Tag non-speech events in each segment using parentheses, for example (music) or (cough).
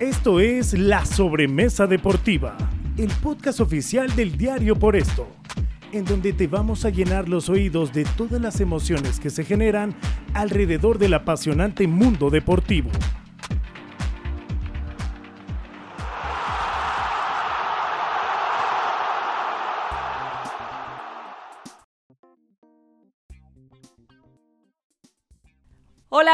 Esto es La Sobremesa Deportiva, el podcast oficial del diario Por Esto, en donde te vamos a llenar los oídos de todas las emociones que se generan alrededor del apasionante mundo deportivo.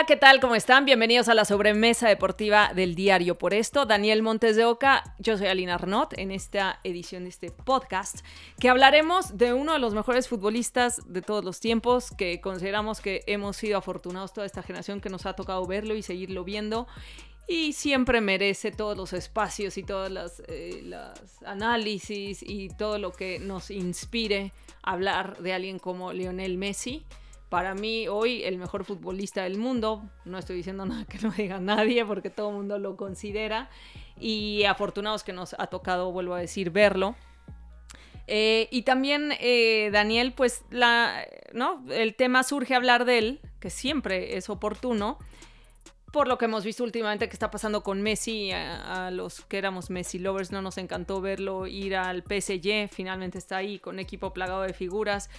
¿Qué tal? ¿Cómo están? Bienvenidos a la sobremesa deportiva del diario Por esto. Daniel Montes de Oca, yo soy Alina Arnott en esta edición de este podcast que hablaremos de uno de los mejores futbolistas de todos los tiempos que consideramos que hemos sido afortunados toda esta generación que nos ha tocado verlo y seguirlo viendo y siempre merece todos los espacios y todos los eh, análisis y todo lo que nos inspire hablar de alguien como Lionel Messi para mí hoy el mejor futbolista del mundo. No estoy diciendo (laughs) nada que no diga nadie porque todo el mundo lo considera. Y afortunados que nos ha tocado, vuelvo a decir, verlo. Eh, y también, eh, Daniel, pues ¿no? el tema surge hablar de él, que siempre es oportuno, por lo que hemos visto últimamente que está pasando con Messi, a, a, los que éramos Messi lovers no nos encantó verlo ir al PSG, finalmente está ahí con equipo plagado de figuras,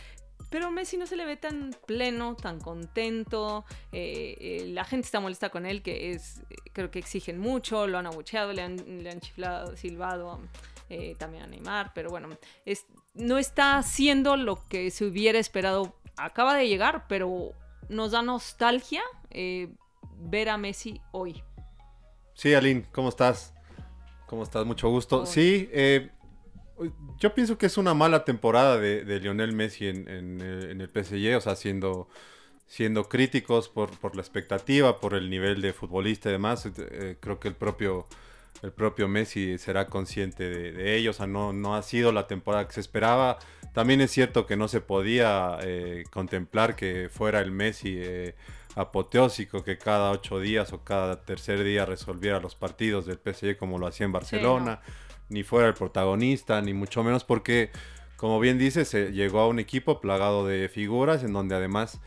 pero Messi no se le ve tan pleno, tan contento. Eh, eh, la gente está molesta con él, que es, creo que exigen mucho, lo han abucheado, le han, le han chiflado, silbado eh, también a Neymar, pero bueno, es, no está haciendo lo que se hubiera esperado. Acaba de llegar, pero nos da nostalgia ver a Messi hoy. Sí, Aline, ¿cómo estás? ¿Cómo estás? Mucho gusto. Sí, eh, yo pienso que es una mala temporada de, Lionel Messi en, el PSG, o sea, siendo, siendo críticos por, la expectativa, por el nivel de futbolista y demás. Eh, creo que el propio, el propio Messi será consciente de, ello, o sea, no, no ha sido la temporada que se esperaba. También es cierto que no se podía eh, contemplar que fuera el Messi eh, apoteósico, que cada ocho días o cada tercer día resolviera los partidos del PSG como lo hacía en Barcelona ni fuera el protagonista, ni mucho menos porque, como bien dice, se llegó a un equipo plagado de figuras en donde además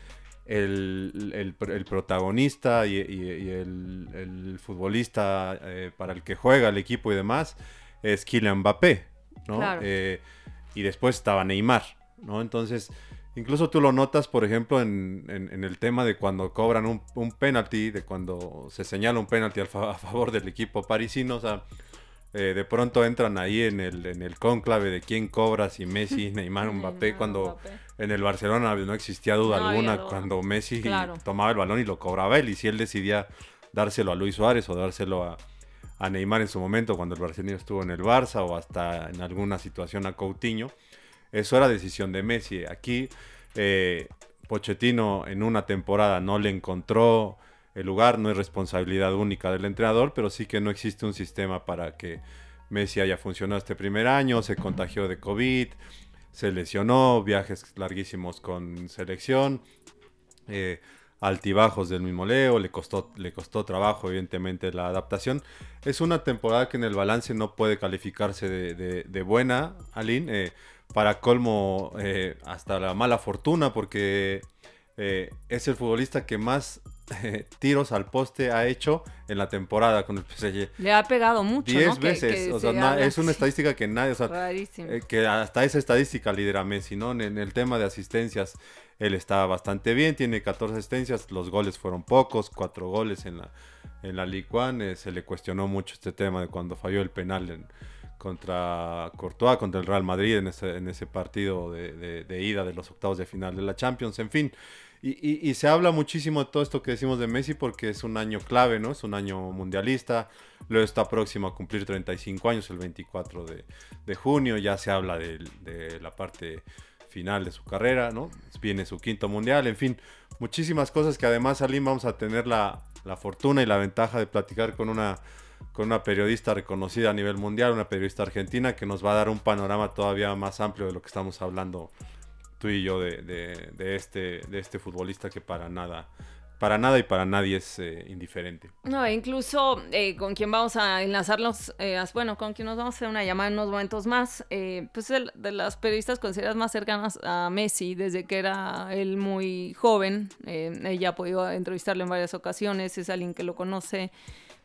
el, protagonista y, el, futbolista eh, para el que juega el equipo y demás es Kylian Mbappé, ¿no? Eh, y después estaba Neymar, ¿no? Entonces, incluso tú lo notas, por ejemplo, en, el tema de cuando cobran un, un penalti, de cuando se señala un penalti a favor del equipo parisino, o sea, eh, de pronto entran ahí en el, en el cónclave de quién cobra, si Messi, (laughs) Neymar, Mbappé, cuando en el Barcelona no existía duda alguna, cuando Messi tomaba el balón y lo cobraba él, y si él decidía dárselo a Luis Suárez o dárselo a, Neymar en su momento, cuando el brasileño estuvo en el Barça o hasta en alguna situación a Coutinho, eso era decisión de Messi. Aquí eh, Pochettino en una temporada no le encontró el lugar, no es responsabilidad única del entrenador, pero sí que no existe un sistema para que Messi haya funcionado este primer año, se contagió de COVID, se lesionó, viajes larguísimos con selección, eh, altibajos del mismo Leo, le costó, le costó trabajo evidentemente la adaptación. Es una temporada que en el balance no puede calificarse de, buena, Aline, eh, para colmo eh, hasta la mala fortuna, porque es el futbolista que más (laughs) tiros al poste ha hecho en la temporada con el PSG. Le ha pegado mucho. Diez veces. o sea, es una estadística que nadie. O sea, eh, que hasta esa estadística lidera Messi, ¿no? En, el tema de asistencias, él está bastante bien, tiene 14 asistencias, los goles fueron pocos, cuatro goles en la, en la Ligue 1. Eh, se le cuestionó mucho este tema de cuando falló el penal en, contra Courtois, contra el Real Madrid en ese, en ese partido de, de ida de los octavos de final de la Champions. En fin. Y, se habla muchísimo de todo esto que decimos de Messi porque es un año clave, ¿no? Es un año mundialista. Luego está próximo a cumplir 35 años, el 24 de, junio. Ya se habla de, la parte final de su carrera, ¿no? Viene su quinto mundial, en fin, muchísimas cosas que además, Alim, vamos a tener la, fortuna y la ventaja de platicar con una, con una periodista reconocida a nivel mundial, una periodista argentina que nos va a dar un panorama todavía más amplio de lo que estamos hablando tú y yo de, de, este, de este futbolista que para nada, para nada y para nadie es eh, indiferente. No, incluso eh, con quien vamos a enlazarnos, eh, bueno, con quien nos vamos a hacer una llamada en unos momentos más, pues de las periodistas consideradas más cercanas a Messi desde que era él muy joven. ella ha podido entrevistarlo en varias ocasiones, es alguien que lo conoce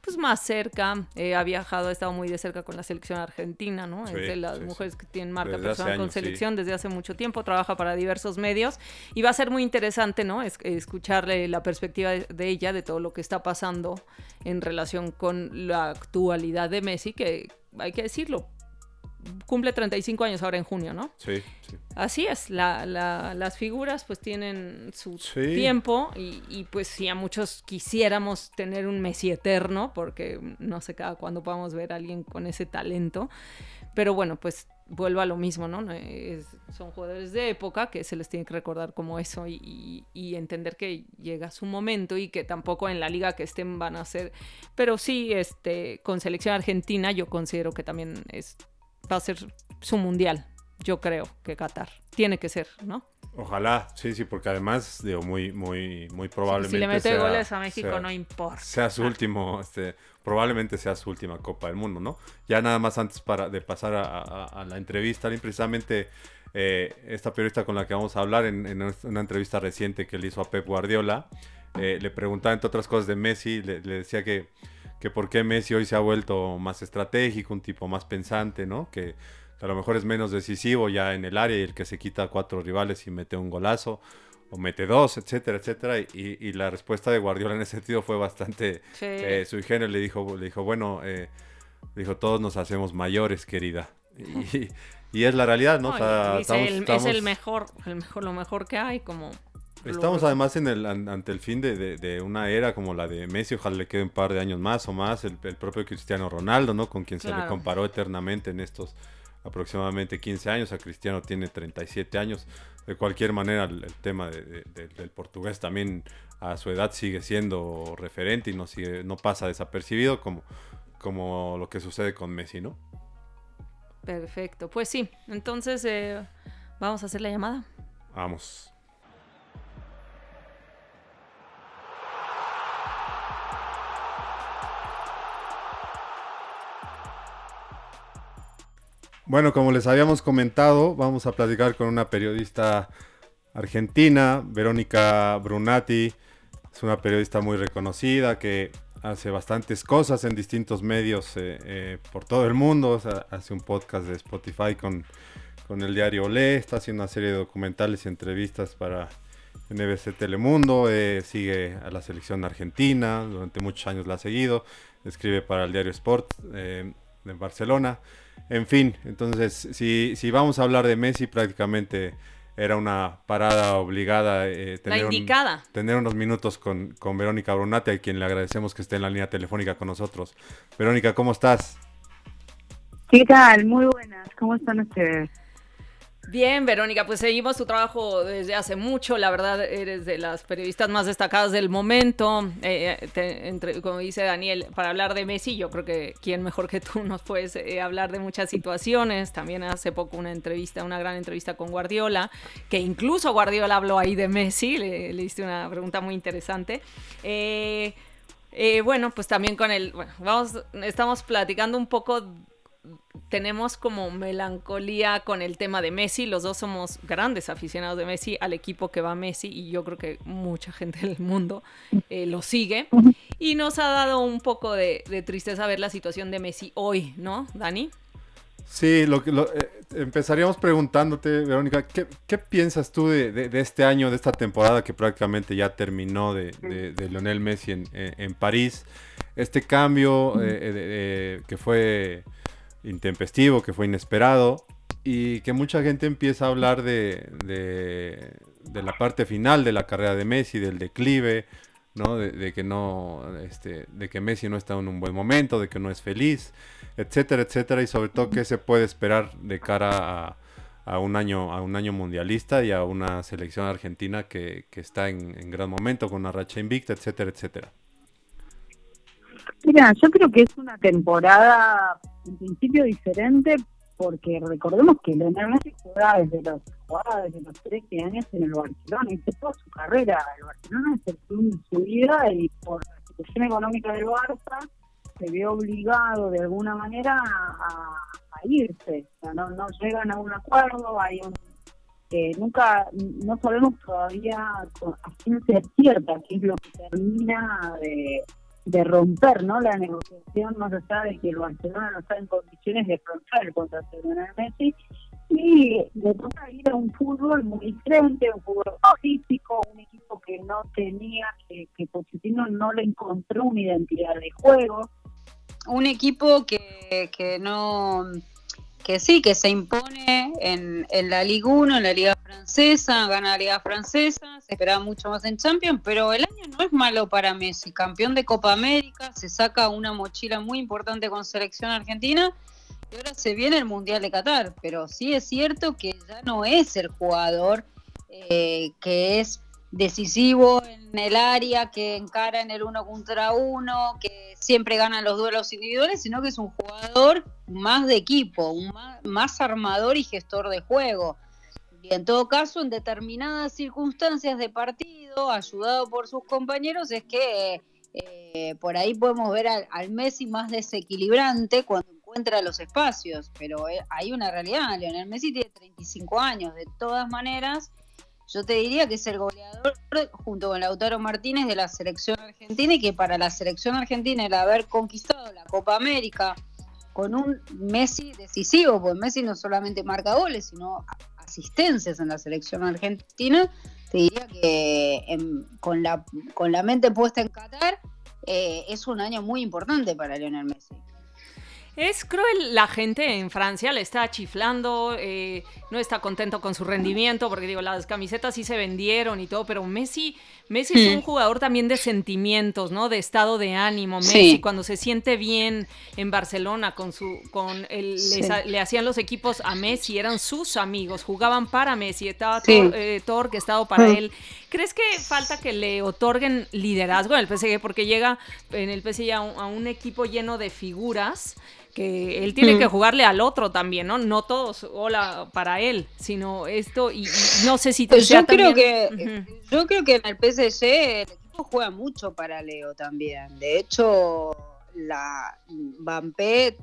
pues más cerca, eh, ha viajado, ha estado muy de cerca con la selección argentina, ¿no? es de las mujeres que tienen marca personal con selección desde hace mucho tiempo, trabaja para diversos medios y va a ser muy interesante, ¿no? Es, escucharle la perspectiva de, ella de todo lo que está pasando en relación con la actualidad de Messi, que hay que decirlo, cumple 35 años ahora en junio, ¿no? Sí, sí. Así es, las figuras pues tienen su tiempo y, pues si a muchos quisiéramos tener un Messi eterno, porque no sé cada cuándo podamos ver a alguien con ese talento, pero bueno, pues vuelvo a lo mismo, ¿no? son jugadores de época que se les tiene que recordar como eso y, y, entender que llega su momento y que tampoco en la liga que estén van a ser, pero sí, este, con selección argentina yo considero que también es va a ser su mundial, yo creo que Qatar. Tiene que ser, ¿no? Ojalá, sí, sí, porque además, digo, muy, muy, muy probablemente. Si le mete goles a México, no importa. Sea su último, este, probablemente sea su última Copa del Mundo, ¿no? Ya nada más antes para, de pasar a, la entrevista, precisamente eh, esta periodista con la que vamos a hablar en, una entrevista reciente que le hizo a Pep Guardiola, eh, le preguntaba, entre otras cosas, de Messi, le decía que que por qué Messi hoy se ha vuelto más estratégico, un tipo más pensante, ¿no? Que, a lo mejor es menos decisivo ya en el área y el que se quita cuatro rivales y mete un golazo o mete dos, etcétera, etcétera. Y, la respuesta de Guardiola en ese sentido fue bastante eh, su ingenio. Le dijo, le dijo bueno, eh, dijo, todos nos hacemos mayores, querida. Y, es la realidad, ¿no? (laughs) es, el, mejor, el mejor, lo mejor que hay, como Estamos además en el, ante el fin de, una era como la de Messi, ojalá le quede un par de años más o más, el, propio Cristiano Ronaldo, ¿no? Con quien se le comparó eternamente en estos aproximadamente 15 años, a Cristiano tiene 37 años. De cualquier manera, el, tema del portugués también a su edad sigue siendo referente y no, sigue, no pasa desapercibido como, como lo que sucede con Messi, ¿no? Perfecto, pues sí, entonces eh, vamos a hacer la llamada. Vamos. Bueno, como les habíamos comentado, vamos a platicar con una periodista argentina, Verónica Brunati. Es una periodista muy reconocida que hace bastantes cosas en distintos medios eh, eh, por todo el mundo. hace un podcast de Spotify con, con el diario Olé, está haciendo una serie de documentales y entrevistas para NBC Telemundo, eh, sigue a la selección argentina, durante muchos años la ha seguido, escribe para el diario Sport de Barcelona. En fin, entonces, si, si vamos a hablar de Messi, prácticamente era una parada obligada. Eh, tener, indicada. tener unos minutos con, con Verónica Brunate, a quien le agradecemos que esté en la línea telefónica con nosotros. Verónica, ¿cómo estás? ¿Qué tal? Muy buenas. ¿Cómo están ustedes? Bien, Verónica, pues seguimos tu trabajo desde hace mucho. La verdad, eres de las periodistas más destacadas del momento. Eh, entre, como dice Daniel, para hablar de Messi, yo creo que quién mejor que tú nos puedes eh, hablar de muchas situaciones. También hace poco una entrevista, una gran entrevista con Guardiola, que incluso Guardiola habló ahí de Messi. Le, hiciste una pregunta muy interesante. Eh, bueno, pues también con el, bueno, vamos, estamos platicando un poco tenemos como melancolía con el tema de Messi. Los dos somos grandes aficionados de Messi, al equipo que va Messi, y yo creo que mucha gente del mundo eh, lo sigue. Y nos ha dado un poco de, tristeza ver la situación de Messi hoy, ¿no, Dani? Sí, lo, eh, empezaríamos preguntándote, Verónica, ¿qué, piensas tú de, este año, de esta temporada que prácticamente ya terminó de, Lionel Messi en, París? Este cambio eh, que fue intempestivo, que fue inesperado y que mucha gente empieza a hablar de, de, la parte final de la carrera de Messi, del declive, ¿no? De, que no, este, de que Messi no está en un buen momento, de que no es feliz, etcétera, etcétera, y sobre todo qué se puede esperar de cara a, un año, a un año mundialista y a una selección argentina que, que está en, en gran momento con una racha invicta, etcétera, etcétera. Mira, yo creo que es una temporada en principio diferente porque recordemos que Leonel Messi jugaba desde los jugaba desde los 13 años en el Barcelona, y toda su carrera. El Barcelona es el su vida y por la situación económica del Barça se ve obligado de alguna manera a, irse. O sea, no, no llegan a un acuerdo, hay un que nunca, no sabemos todavía a ciencia cierta qué es lo que termina de de romper ¿no? la negociación, no se sabe que el Barcelona no está en condiciones de afrontar el contrato de Messi y le toca ir a un fútbol muy diferente, un fútbol físico, un equipo que no tenía, que, que Pochettino no le encontró una identidad de juego. Un equipo que, que no que sí, que se impone en, en la Liga 1, en la Liga Francesa, gana la Liga Francesa, se esperaba mucho más en Champions, pero el año no es malo para Messi, campeón de Copa América, se saca una mochila muy importante con selección argentina y ahora se viene el Mundial de Qatar, pero sí es cierto que ya no es el jugador eh, que es decisivo en el área, que encara en el uno contra uno, que siempre gana los duelos individuales, sino que es un jugador más de equipo, un más, armador y gestor de juego. Y en todo caso, en determinadas circunstancias de partido, ayudado por sus compañeros, es que eh, por ahí podemos ver al, Messi más desequilibrante cuando encuentra los espacios, pero eh, hay una realidad, Leonel Messi tiene 35 años, de todas maneras, yo te diría que es el goleador junto con Lautaro Martínez de la selección argentina y que para la selección argentina el haber conquistado la Copa América con un Messi decisivo, porque Messi no solamente marca goles, sino asistencias en la selección argentina, te diría que con, la, con la mente puesta en Qatar eh, es un año muy importante para Lionel Messi. Es cruel la gente en Francia, le está chiflando, eh, no está contento con su rendimiento, porque digo, las camisetas sí se vendieron y todo, pero Messi, Messi es un jugador también de sentimientos, ¿no? De estado de ánimo. Messi, cuando se siente bien en Barcelona, con su, con el, le hacían los equipos a Messi, eran sus amigos, jugaban para Messi, estaba todo, eh, todo orquestado para él. ¿Crees que falta que le otorguen liderazgo en el PSG? Porque llega en el PSG a un equipo lleno de figuras que él tiene que mm. jugarle al otro también, ¿no? No todos hola para él, sino esto y, no sé si te pues yo creo que yo creo que en el PSG el equipo juega mucho para Leo también. De hecho, la Bampé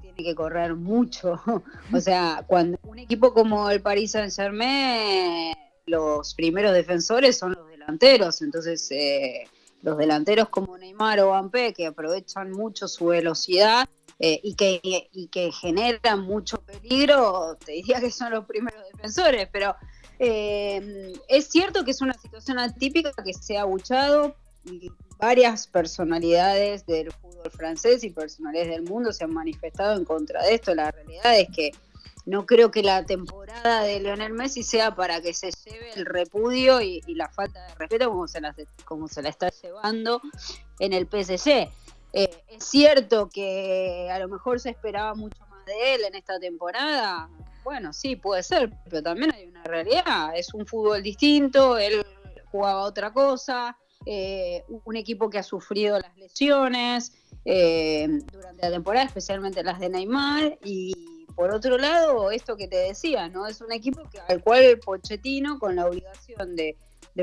tiene que correr mucho. (laughs) o sea, cuando un equipo como el Paris Saint-Germain los primeros defensores son los delanteros, entonces eh, los delanteros como Neymar o Bampé que aprovechan mucho su velocidad eh, y, que, y que generan mucho peligro, te diría que son los primeros defensores, pero eh, es cierto que es una situación atípica que se ha abuchado y varias personalidades del fútbol francés y personalidades del mundo se han manifestado en contra de esto. La realidad es que no creo que la temporada de Lionel Messi sea para que se lleve el repudio y, la falta de respeto como se, la, como se la está llevando en el PSG. Eh, es cierto que a lo mejor se esperaba mucho más de él en esta temporada. Bueno, sí, puede ser, pero también hay una realidad. Es un fútbol distinto, él jugaba otra cosa, eh, un equipo que ha sufrido las lesiones eh, durante la temporada, especialmente las de Neymar, y por otro lado, esto que te decía, ¿no? Es un equipo que, al cual Pochettino, con la obligación de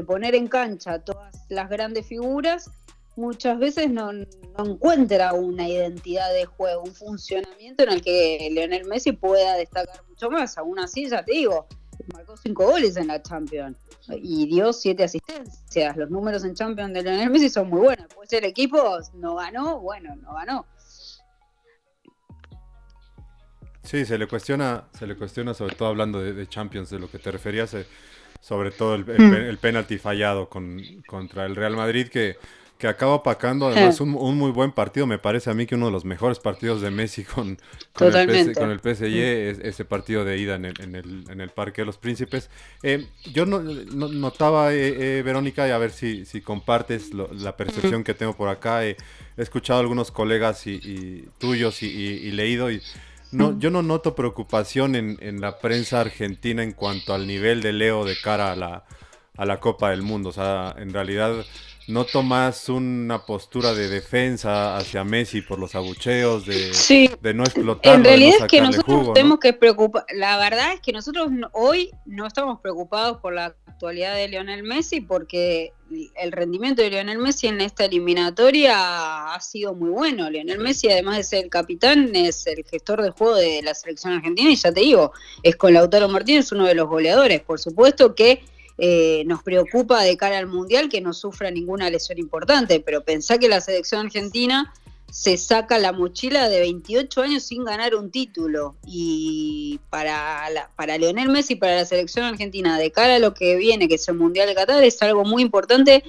poner en cancha todas las grandes figuras, muchas veces no, encuentra una identidad de juego, un funcionamiento en el que Leonel Messi pueda destacar mucho más. Aún así, ya te digo, marcó cinco goles en la Champions y dio siete asistencias. Los números en Champions de Leonel Messi son muy buenos. Pues el equipo no ganó, bueno, no ganó. Sí, se le cuestiona, se le cuestiona sobre todo hablando de, Champions, de lo que te referías, eh, sobre todo el, el, mm. penalti fallado con, contra el Real Madrid, que que acaba opacando además (laughs) un, muy buen partido. Me parece a mí que uno de los mejores partidos de Messi con, con, el, con el, PSG es ese partido de ida en el, en el, en el Parque de los Príncipes. Eh, yo no, notaba, eh, eh, Verónica, y a ver si, si compartes la percepción que tengo por acá. he escuchado a algunos colegas y, tuyos y, leído y no, yo no noto preocupación en, en, la prensa argentina en cuanto al nivel de Leo de cara a la, a la Copa del Mundo. O sea, en realidad no tomas una postura de defensa hacia Messi por los abucheos, de, de no explotar. En realidad es que nosotros tenemos que preocupar. La verdad es que nosotros hoy no estamos preocupados por la actualidad de Lionel Messi porque el rendimiento de Lionel Messi en esta eliminatoria ha sido muy bueno. Lionel Messi, además de ser el capitán, es el gestor de juego de la selección argentina y ya te digo, es con Lautaro Martínez uno de los goleadores. Por supuesto que eh, nos preocupa de cara al Mundial que no sufra ninguna lesión importante, pero pensá que la selección argentina se saca la mochila de 28 años sin ganar un título. Y para, para Leonel Messi, para la selección argentina, de cara a lo que viene, que es el Mundial de Qatar, es algo muy importante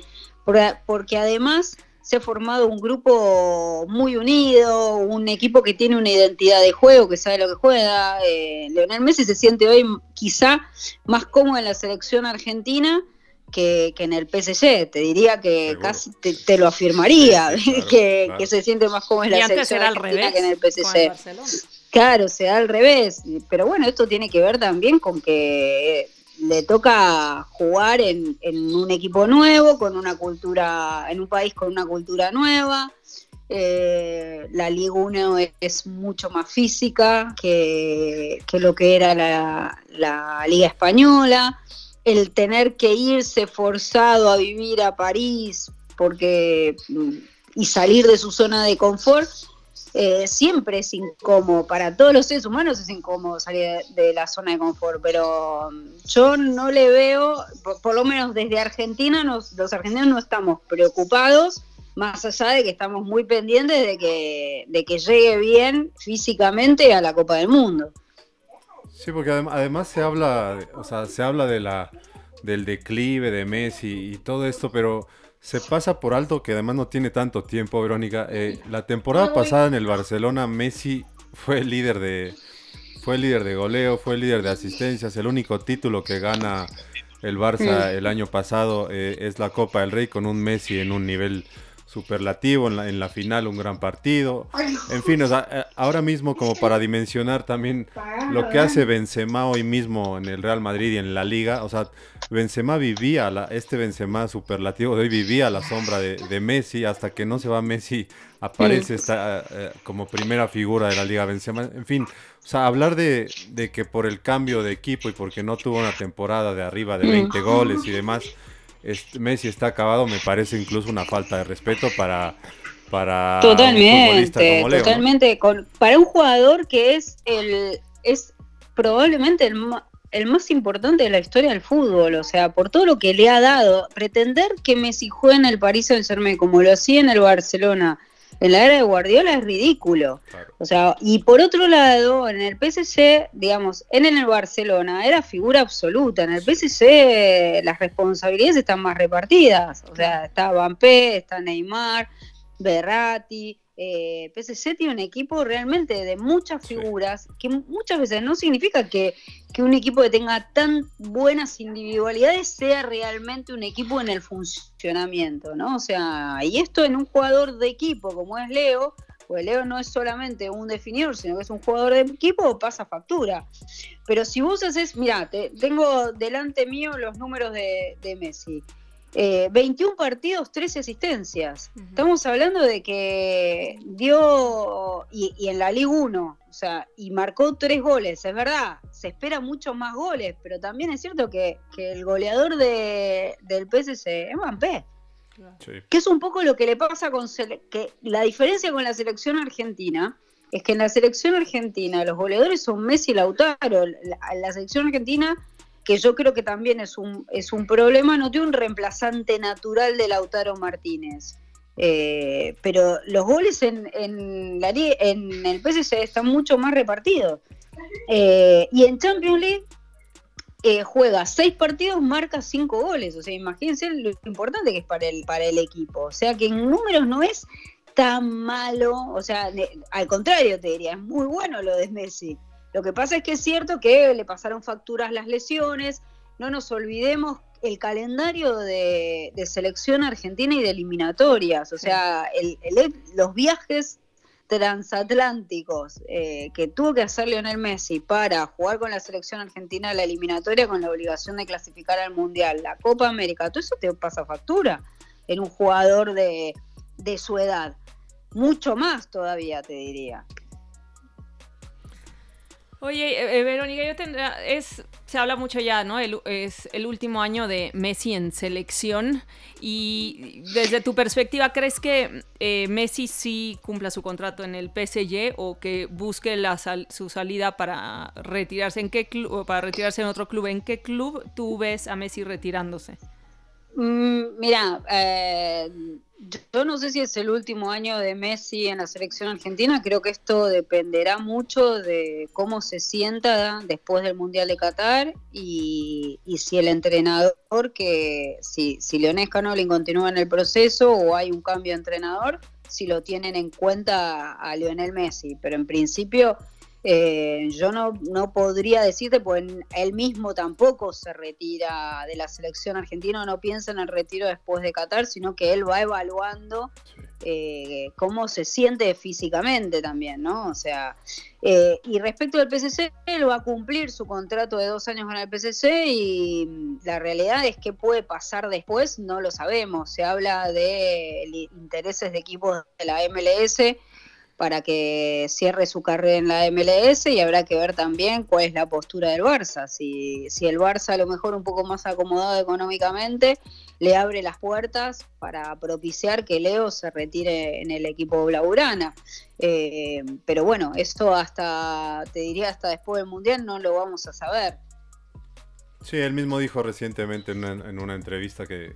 porque además se ha formado un grupo muy unido, un equipo que tiene una identidad de juego, que sabe lo que juega. Eh, Leonel Messi se siente hoy quizá más cómodo en la selección argentina que, en el PSG. Te diría que casi te, lo afirmaría, (laughs) que, se siente más cómodo en la selección argentina que en el PSG. Claro, se da al revés. Pero bueno, esto tiene que ver también con que le toca jugar en, un equipo nuevo, con una cultura, en un país con una cultura nueva. Eh, la Liga 1 es, mucho más física que, lo que era la, Liga Española. El tener que irse forzado a vivir a París porque y salir de su zona de confort eh, siempre es incómodo, para todos los seres humanos es incómodo salir de, la zona de confort, pero um, yo no le veo, por, lo menos desde Argentina, los argentinos no estamos preocupados, más allá de que estamos muy pendientes de que, de que llegue bien físicamente a la Copa del Mundo. Sí, porque además se habla, o sea, se habla de la, del declive de Messi y todo esto, pero se pasa por alto que además no tiene tanto tiempo, Verónica. Eh, la temporada pasada en el Barcelona, Messi fue el líder de fue el líder de goleo, fue el líder de asistencias. El único título que gana el Barça el año pasado eh, es la Copa del Rey con un Messi en un nivel superlativo en la, en la final, un gran partido. En fin, eh, ahora mismo como para dimensionar también lo que hace Benzema hoy mismo en el Real Madrid y en la Liga, o sea, Benzema vivía, la, este Benzema superlativo de hoy vivía a la sombra de, Messi, hasta que no se va Messi aparece esta, eh, como primera figura de la Liga Benzema. En fin, o sea, hablar de, de que por el cambio de equipo y porque no tuvo una temporada de arriba de 20 goles y demás, Messi está acabado, me parece incluso una falta de respeto para, para totalmente, un totalmente. Con, para un jugador que es el es probablemente el, el más importante de la historia del fútbol, o sea, por todo lo que le ha dado, pretender que Messi juegue en el Paris Saint-Germain como lo hacía en el Barcelona en la era de Guardiola es ridículo. O sea, y por otro lado, en el PSG, digamos, en el Barcelona era figura absoluta. En el PSG las responsabilidades están más repartidas. O sea, está Mbappé, está Neymar, Berratti, eh, tiene un equipo realmente de muchas figuras, que muchas veces no significa que, un equipo que tenga tan buenas individualidades sea realmente un equipo en el funcionamiento, ¿no? O sea, y esto en un jugador de equipo como es Leo, pues Leo no es solamente un definidor, sino que es un jugador de equipo, pasa factura. Pero si vos haces, mira, tengo delante mío los números de, de Messi. 21 eh, partidos, 13 asistencias. Estamos hablando de que dio, y, en la Liga 1, o sea, y marcó tres goles, es verdad, se espera mucho más goles, pero también es cierto que, el goleador de, del PSC es Mbappé. Que es un poco lo que le pasa con que la diferencia con la selección argentina es que en la selección argentina los goleadores son Messi y Lautaro. la selección argentina que yo creo que también es un, es un problema, no tiene un reemplazante natural de Lautaro Martínez. Eh, pero los goles en, en, el PSG están mucho más repartidos. Eh, y en Champions League eh, juega seis partidos, marca cinco goles. O sea, imagínense lo importante que es para el, para el equipo. O sea, que en números no es tan malo. O sea, al contrario, te diría, es muy bueno lo de Messi. Lo que pasa es que es cierto que le pasaron facturas las lesiones, no nos olvidemos el calendario de, selección argentina y de eliminatorias, o sea, los viajes transatlánticos eh, que tuvo que hacer Lionel Messi para jugar con la selección argentina la eliminatoria con la obligación de clasificar al Mundial, la Copa América, todo eso te pasa factura en un jugador de, de su edad. Mucho más todavía, te diría. Oye, eh, eh, Verónica, yo tendría, es, se habla mucho ya, ¿no? es el último año de Messi en selección y desde tu perspectiva, ¿crees que eh, Messi sí cumpla su contrato en el PSG o que busque su salida para retirarse en qué club, para retirarse en otro club? ¿En qué club tú ves a Messi retirándose? Mm, mira, eh, yo no sé si es el último año de Messi en la selección argentina, creo que esto dependerá mucho de cómo se sienta después del Mundial de Qatar y, si el entrenador, que si, si Leonel Canolin continúa en el proceso o hay un cambio de entrenador, si lo tienen en cuenta a Lionel Messi, pero en principio eh, yo no, no podría decirte, pues él mismo tampoco se retira de la selección argentina, no piensa en el retiro después de Qatar, sino que él va evaluando eh, cómo se siente físicamente también, ¿no? O sea, eh, y respecto al PCC, él va a cumplir su contrato de dos años con el PCC y la realidad es que puede pasar después, no lo sabemos. Se habla de intereses de equipos de la MLS para que cierre su carrera en la MLS y habrá que ver también cuál es la postura del Barça. Si, si el Barça a lo mejor un poco más acomodado económicamente le abre las puertas para propiciar que Leo se retire en el equipo Blaugrana. Eh, pero bueno, esto hasta, te diría, hasta después del Mundial no lo vamos a saber. Sí, él mismo dijo recientemente en una, entrevista que,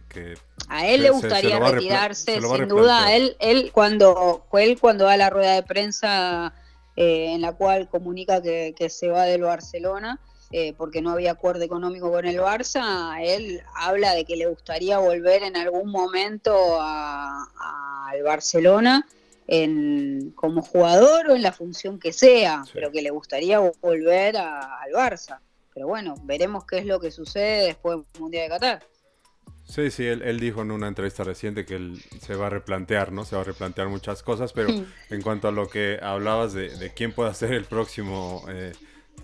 a él le gustaría retirarse, sin duda. Él, él cuando él cuando da la rueda de prensa eh, en la cual comunica que, se va del Barcelona eh, porque no había acuerdo económico con el Barça, él habla de que le gustaría volver en algún momento al Barcelona. En, como jugador o en la función que sea, pero que le gustaría volver al Barça. Pero bueno, veremos qué es lo que sucede después del Mundial de Qatar. Sí, sí, él, dijo en una entrevista reciente que él se va a replantear, ¿no? Se va a replantear muchas cosas, pero en cuanto a lo que hablabas de, quién puede ser el próximo eh,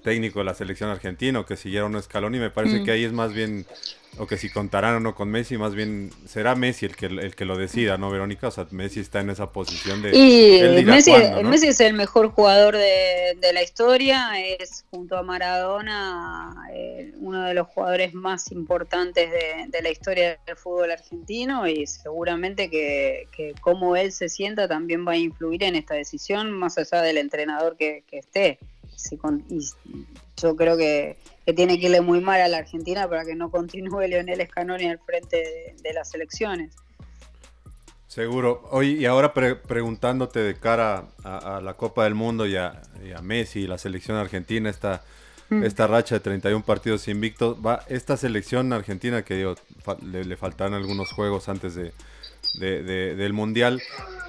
técnico de la selección argentina o que siguiera un escalón, y me parece mm. que ahí es más bien o que si contarán o no con Messi, más bien será Messi el que, el que lo decida, ¿no, Verónica? O sea, Messi está en esa posición de... Y Messi, Messi, es el mejor jugador de, la historia, es junto a Maradona eh, uno de los jugadores más importantes de, la historia del fútbol argentino y seguramente que, que cómo él se sienta también va a influir en esta decisión, más allá del entrenador que, esté. y yo creo que que tiene que irle muy mal a la Argentina para que no continúe (laughs) Leonel Scaloni al frente de, las elecciones. Seguro. Oye, y ahora preguntándote de cara a, la Copa del Mundo y a, Messi y la selección argentina, esta. Esta racha de 31 partidos invictos, va esta selección argentina que digo, le, le faltan algunos juegos antes de, del Mundial.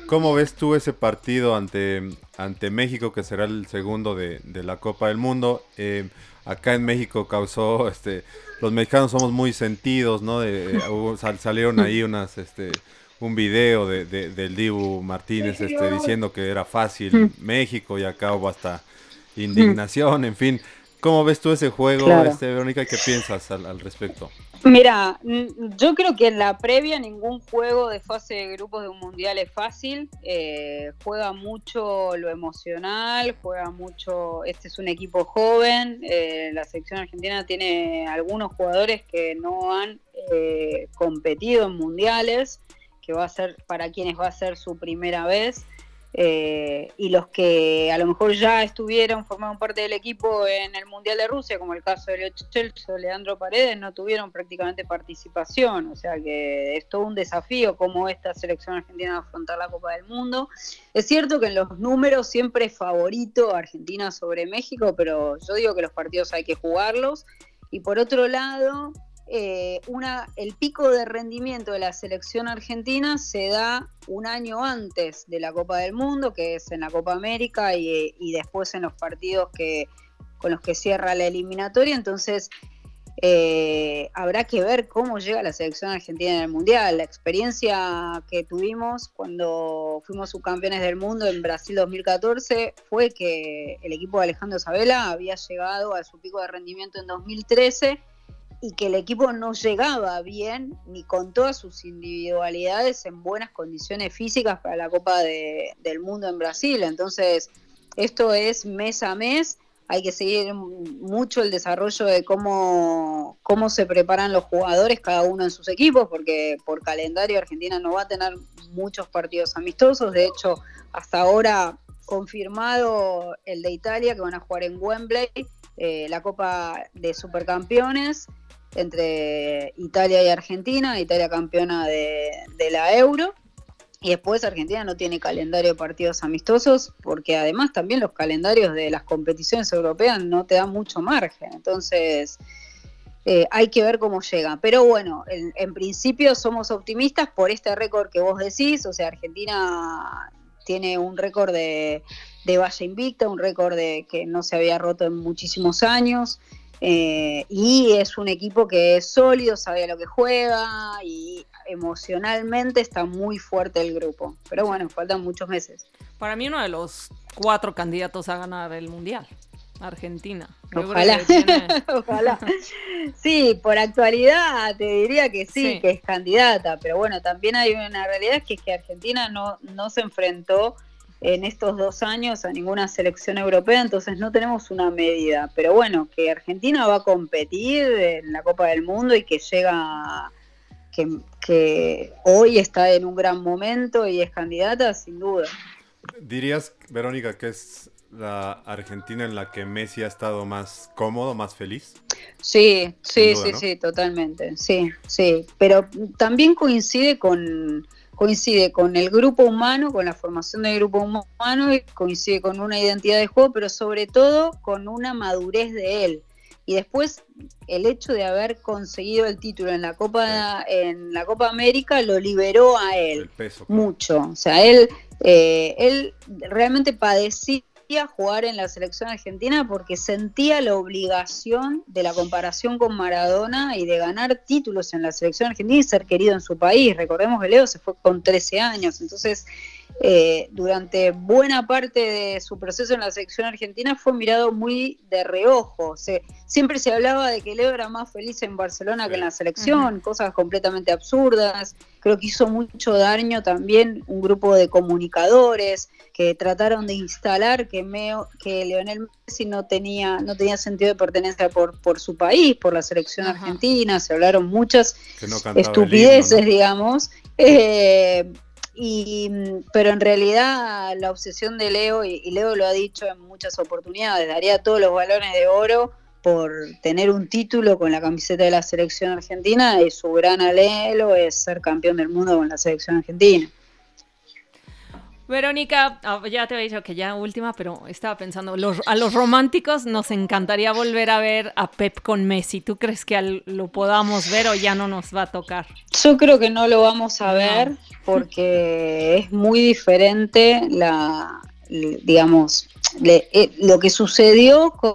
¿Cómo ves tú ese partido ante, ante México, que será el segundo de, la Copa del Mundo? Eh, acá en México causó, este, los mexicanos somos muy sentidos, ¿no? De, (laughs) salieron ahí unas, este, un video de, del Dibu Martínez, este, diciendo que era fácil México y acá hubo hasta indignación, en fin. ¿Cómo ves tú ese juego, este, Verónica? ¿Qué piensas al, respecto? Mira, yo creo que en la previa ningún juego de fase de grupos de un mundial es fácil. Eh, juega mucho lo emocional, juega mucho. Este es un equipo joven. Eh, la selección argentina tiene algunos jugadores que no han eh, competido en mundiales, que va a ser para quienes va a ser su primera vez. Eh, y los que a lo mejor ya estuvieron, formaron parte del equipo en el Mundial de Rusia, como el caso de Leo Leandro Paredes, no tuvieron prácticamente participación. O sea que es todo un desafío cómo esta selección argentina afrontar la Copa del Mundo. Es cierto que en los números siempre es favorito Argentina sobre México, pero yo digo que los partidos hay que jugarlos. Y por otro lado, eh, el pico de rendimiento de la selección argentina se da un año antes de la Copa del Mundo, que es en la Copa América y, después en los partidos con los que cierra la eliminatoria. Entonces, eh, habrá que ver cómo llega la selección argentina en el Mundial. La experiencia que tuvimos cuando fuimos subcampeones del mundo en Brasil 2014 fue que el equipo de Alejandro Sabela había llegado a su pico de rendimiento en 2013 y que el equipo no llegaba bien ni con todas sus individualidades en buenas condiciones físicas para la Copa del Mundo en Brasil. Entonces, esto es mes a mes. hay que seguir mucho el desarrollo de cómo, cómo se preparan los jugadores, cada uno en sus equipos, porque por calendario Argentina no va a tener muchos partidos amistosos. De hecho, hasta ahora confirmado el de Italia, que van a jugar en Wembley, eh, la Copa de Supercampeones entre Italia y Argentina, Italia campeona de, la Euro. Y después Argentina no tiene calendario de partidos amistosos porque además también los calendarios de las competiciones europeas no te dan mucho margen. Entonces eh, hay que ver cómo llega. Pero bueno, en, principio somos optimistas por este récord que vos decís. O sea, Argentina tiene un récord de, de valla invicta, un récord de que no se había roto en muchísimos años. Eh, y es un equipo que es sólido, sabe a lo que juega y emocionalmente está muy fuerte el grupo. Pero bueno, faltan muchos meses. Para mí uno de los cuatro candidatos a ganar el Mundial. Argentina. Ojalá. (laughs) Ojalá. Sí, por actualidad te diría que sí, que es candidata, pero bueno, también hay una realidad que es que Argentina no, no se enfrentó en estos dos años a ninguna selección europea, entonces no tenemos una medida. Pero bueno, que Argentina va a competir en la Copa del Mundo y que llega, que, que hoy está en un gran momento y es candidata, sin duda. ¿Dirías, Verónica, que es la Argentina en la que Messi ha estado más cómodo, más feliz? Sí, sí, sí, sí, totalmente, sí, sí. Pero también coincide con coincide con el grupo humano, con la formación del grupo humano, y coincide con una identidad de juego, pero sobre todo con una madurez de él. Y después el hecho de haber conseguido el título en la Copa en la Copa América lo liberó a él mucho. O sea, él eh, él realmente padecía jugar en la selección argentina porque sentía la obligación de la comparación con Maradona y de ganar títulos en la selección argentina y ser querido en su país. Recordemos que Leo se fue con 13 años, entonces eh, durante buena parte de su proceso en la selección argentina fue mirado muy de reojo. siempre se hablaba de que Leo era más feliz en Barcelona que en la selección, cosas completamente absurdas. Creo que hizo mucho daño también un grupo de comunicadores que trataron de instalar que, Meo, que Leonel Messi no tenía, no tenía sentido de pertenencia por, por su país, por la selección argentina. Se hablaron muchas estupideces, digamos. Eh, y, pero en realidad la obsesión de Leo, y, Leo lo ha dicho en muchas oportunidades, daría todos los balones de oro por tener un título con la camiseta de la selección argentina y su gran alelo es ser campeón del mundo con la selección argentina. Verónica, ah, ya te había dicho que ya última, pero estaba pensando, a los románticos nos encantaría volver a ver a Pep con Messi. ¿Tú crees que lo podamos ver o ya no nos va a tocar? Yo creo que no lo vamos a ver porque (laughs) es muy diferente la, digamos, eh, lo que sucedió con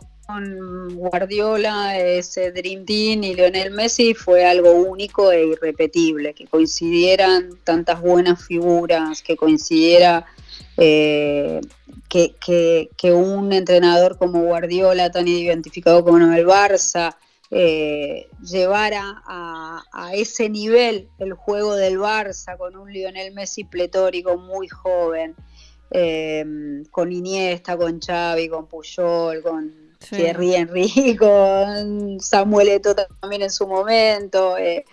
Guardiola, ese Dream Team y Lionel Messi fue algo único e irrepetible, que coincidieran tantas buenas figuras, que coincidiera eh, que, un entrenador como Guardiola, tan identificado como el Barça, eh, llevara a, ese nivel el juego del Barça con un Lionel Messi pletórico muy joven, eh, con Iniesta, con Xavi, con Puyol, con Thierry Henry, con Samuel Eto'o también en su momento. Eh,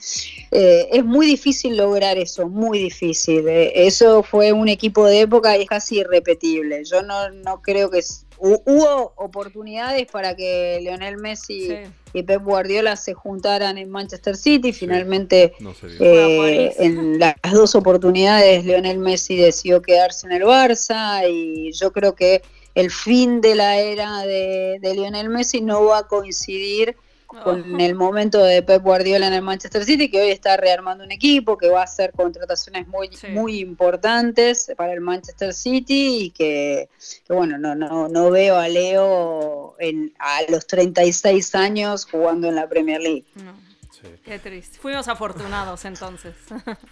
eh, es muy difícil lograr eso, muy difícil. Eh, eso fue un equipo de época y es casi irrepetible. Yo no, no creo que... Hubo oportunidades para que Lionel Messi y Pep Guardiola se juntaran en Manchester City. Finalmente, en las dos oportunidades, Lionel Messi decidió quedarse en el Barça y yo creo que el fin de la era de, Lionel Messi no va a coincidir con el momento de Pep Guardiola en el Manchester City, que hoy está rearmando un equipo, que va a hacer contrataciones muy, muy importantes para el Manchester City y que, bueno, no, no, no veo a Leo en, a los 36 años jugando en la Premier League. Qué triste. Fuimos afortunados entonces.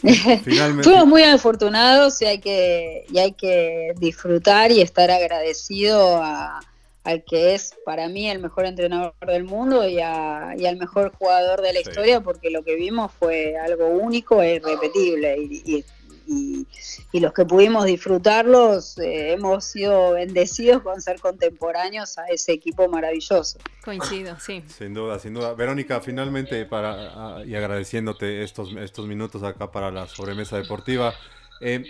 (laughs) Fuimos muy afortunados y hay que, y hay que disfrutar y estar agradecido al que es para mí el mejor entrenador del mundo y, al mejor jugador de la historia porque lo que vimos fue algo único e irrepetible y, y, los que pudimos disfrutarlos eh, hemos sido bendecidos con ser contemporáneos a ese equipo maravilloso. Coincido, sí. Sin duda, sin duda. Verónica, finalmente para y agradeciéndote estos, estos minutos acá para la sobremesa deportiva, eh,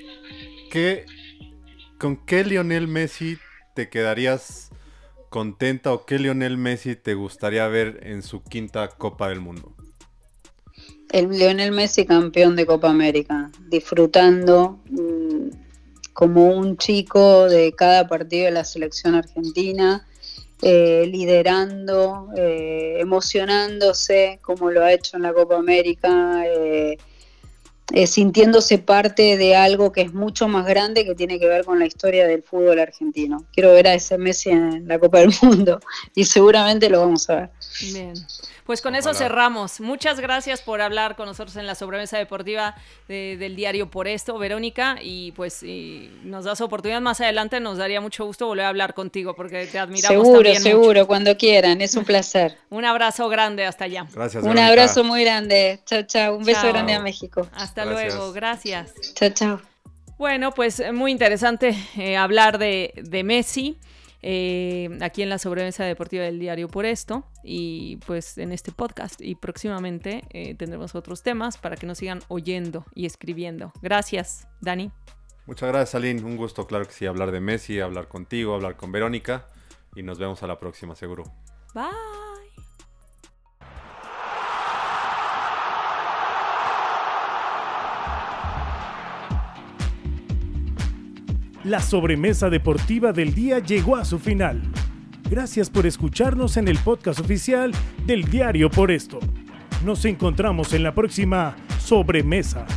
¿con qué Lionel Messi te quedarías contenta o qué Lionel Messi te gustaría ver en su quinta Copa del Mundo? El Lionel Messi campeón de Copa América, disfrutando mm, como un chico de cada partido de la selección argentina, eh, liderando, eh, emocionándose como lo ha hecho en la Copa América. Eh, sintiéndose parte de algo que es mucho más grande que tiene que ver con la historia del fútbol argentino. Quiero ver a ese Messi en la Copa del Mundo (laughs) y seguramente lo vamos a ver. Bien. Pues con eso cerramos. Muchas gracias por hablar con nosotros en la sobremesa deportiva del diario Por Esto, Verónica. Y pues si nos das oportunidad más adelante, nos daría mucho gusto volver a hablar contigo porque te admiramos. Seguro, seguro, cuando quieran. Es un placer. (laughs) un abrazo grande hasta allá. Gracias. Un abrazo muy grande. Chao, chao. Un beso grande a México. Hasta luego. Gracias. Chao, chao. Bueno, pues muy interesante eh, hablar de, de Messi. Eh, aquí en la sobremesa deportiva del diario por esto y pues en este podcast y próximamente eh, tendremos otros temas para que nos sigan oyendo y escribiendo. Gracias, Dani. Muchas gracias, Aline. Un gusto, claro que sí, hablar de Messi, hablar contigo, hablar con Verónica y nos vemos a la próxima, seguro. Bye. La sobremesa deportiva del día llegó a su final. Gracias por escucharnos en el podcast oficial del diario Por Esto. Nos encontramos en la próxima sobremesa.